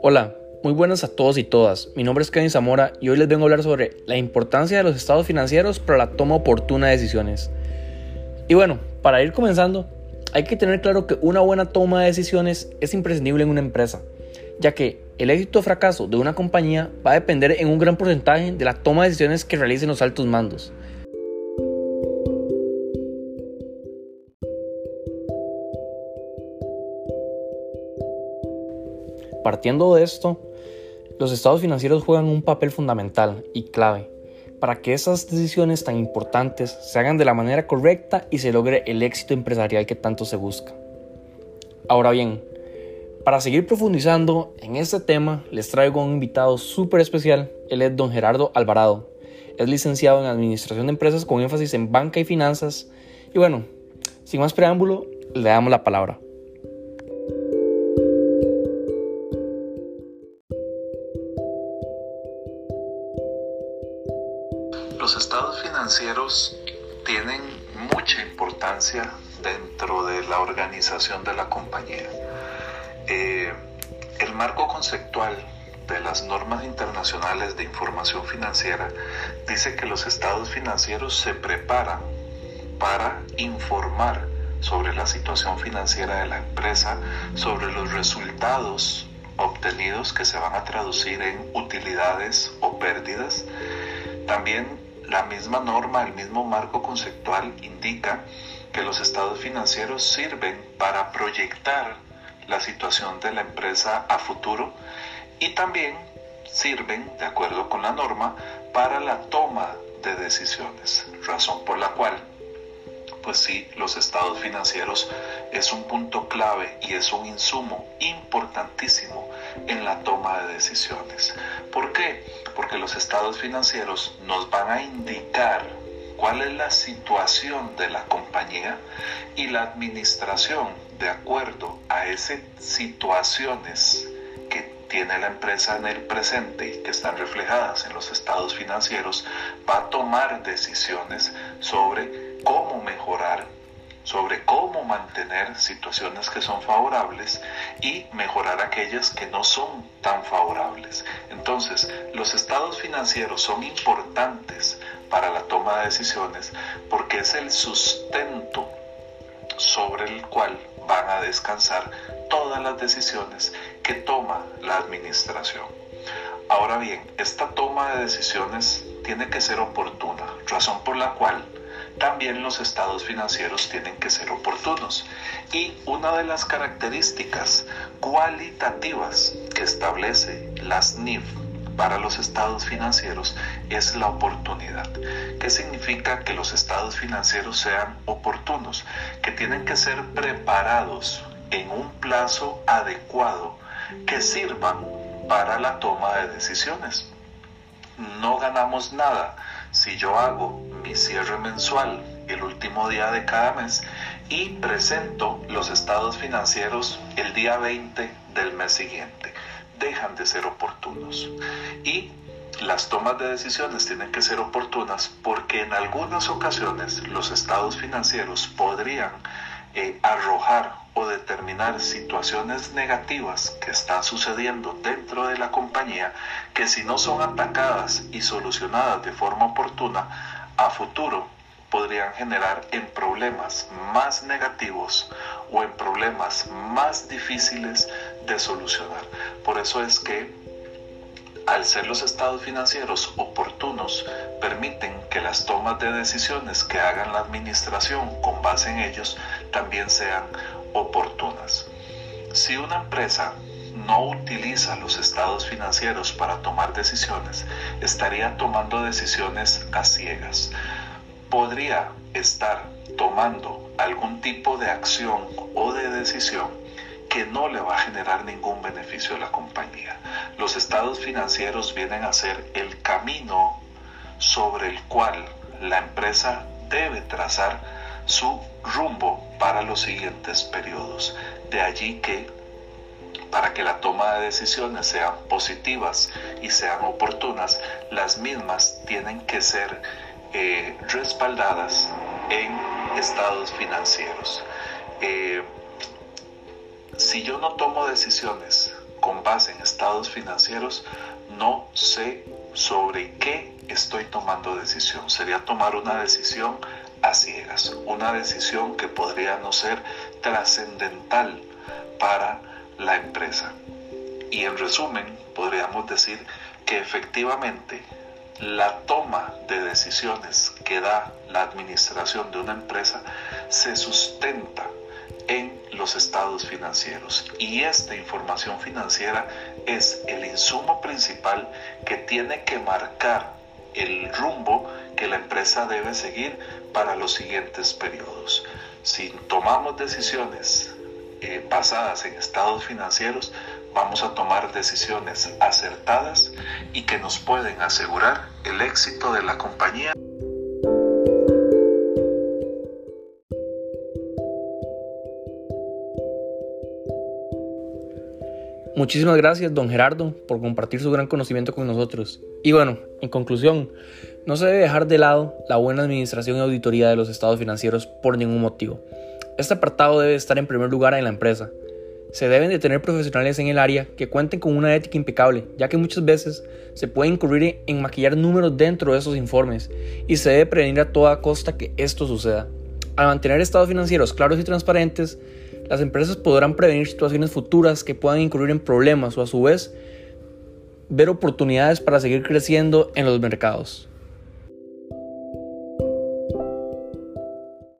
Hola, muy buenas a todos y todas. Mi nombre es Kevin Zamora y hoy les vengo a hablar sobre la importancia de los estados financieros para la toma oportuna de decisiones. Y bueno, para ir comenzando, hay que tener claro que una buena toma de decisiones es imprescindible en una empresa, ya que el éxito o fracaso de una compañía va a depender en un gran porcentaje de la toma de decisiones que realicen los altos mandos. Partiendo de esto, los estados financieros juegan un papel fundamental y clave para que esas decisiones tan importantes se hagan de la manera correcta y se logre el éxito empresarial que tanto se busca. Ahora bien, para seguir profundizando en este tema, les traigo un invitado súper especial, él es don Gerardo Alvarado. Es licenciado en Administración de Empresas con énfasis en banca y finanzas. Y bueno, sin más preámbulo, le damos la palabra. Los estados financieros tienen mucha importancia dentro de la organización de la compañía. Eh, el marco conceptual de las normas internacionales de información financiera dice que los estados financieros se preparan para informar sobre la situación financiera de la empresa, sobre los resultados obtenidos que se van a traducir en utilidades o pérdidas. También la misma norma, el mismo marco conceptual indica que los estados financieros sirven para proyectar la situación de la empresa a futuro y también sirven, de acuerdo con la norma, para la toma de decisiones, razón por la cual pues sí, los estados financieros es un punto clave y es un insumo importantísimo en la toma de decisiones. ¿Por qué? Porque los estados financieros nos van a indicar cuál es la situación de la compañía y la administración de acuerdo a esas situaciones que tiene la empresa en el presente y que están reflejadas en los estados financieros va a tomar decisiones sobre cómo mejorar, sobre cómo mantener situaciones que son favorables y mejorar aquellas que no son tan favorables. Entonces, los estados financieros son importantes para la toma de decisiones porque es el sustento sobre el cual van a descansar todas las decisiones que toma la administración. Ahora bien, esta toma de decisiones tiene que ser oportuna, razón por la cual también los estados financieros tienen que ser oportunos. Y una de las características cualitativas que establece las NIF para los estados financieros es la oportunidad. ¿Qué significa que los estados financieros sean oportunos? Que tienen que ser preparados en un plazo adecuado que sirvan para la toma de decisiones. No ganamos nada si yo hago mi cierre mensual el último día de cada mes y presento los estados financieros el día 20 del mes siguiente. Dejan de ser oportunos. Y las tomas de decisiones tienen que ser oportunas porque en algunas ocasiones los estados financieros podrían eh, arrojar o determinar situaciones negativas que están sucediendo dentro de la compañía que si no son atacadas y solucionadas de forma oportuna, a futuro podrían generar en problemas más negativos o en problemas más difíciles de solucionar. Por eso es que al ser los estados financieros oportunos, permiten que las tomas de decisiones que hagan la administración con base en ellos también sean oportunas. Si una empresa no utiliza los estados financieros para tomar decisiones, estaría tomando decisiones a ciegas. Podría estar tomando algún tipo de acción o de decisión que no le va a generar ningún beneficio a la compañía. Los estados financieros vienen a ser el camino sobre el cual la empresa debe trazar su rumbo para los siguientes periodos. De allí que para que la toma de decisiones sean positivas y sean oportunas, las mismas tienen que ser eh, respaldadas en estados financieros. Eh, si yo no tomo decisiones con base en estados financieros, no sé sobre qué estoy tomando decisión. Sería tomar una decisión a ciegas, una decisión que podría no ser trascendental para la empresa. Y en resumen, podríamos decir que efectivamente la toma de decisiones que da la administración de una empresa se sustenta en los estados financieros y esta información financiera es el insumo principal que tiene que marcar el rumbo que la empresa debe seguir para los siguientes periodos. Si tomamos decisiones eh, basadas en estados financieros, vamos a tomar decisiones acertadas y que nos pueden asegurar el éxito de la compañía. Muchísimas gracias, don Gerardo, por compartir su gran conocimiento con nosotros. Y bueno, en conclusión, no se debe dejar de lado la buena administración y auditoría de los estados financieros por ningún motivo. Este apartado debe estar en primer lugar en la empresa, se deben de tener profesionales en el área que cuenten con una ética impecable, ya que muchas veces se puede incurrir en maquillar números dentro de esos informes y se debe prevenir a toda costa que esto suceda. Al mantener estados financieros claros y transparentes, las empresas podrán prevenir situaciones futuras que puedan incurrir en problemas o a su vez ver oportunidades para seguir creciendo en los mercados.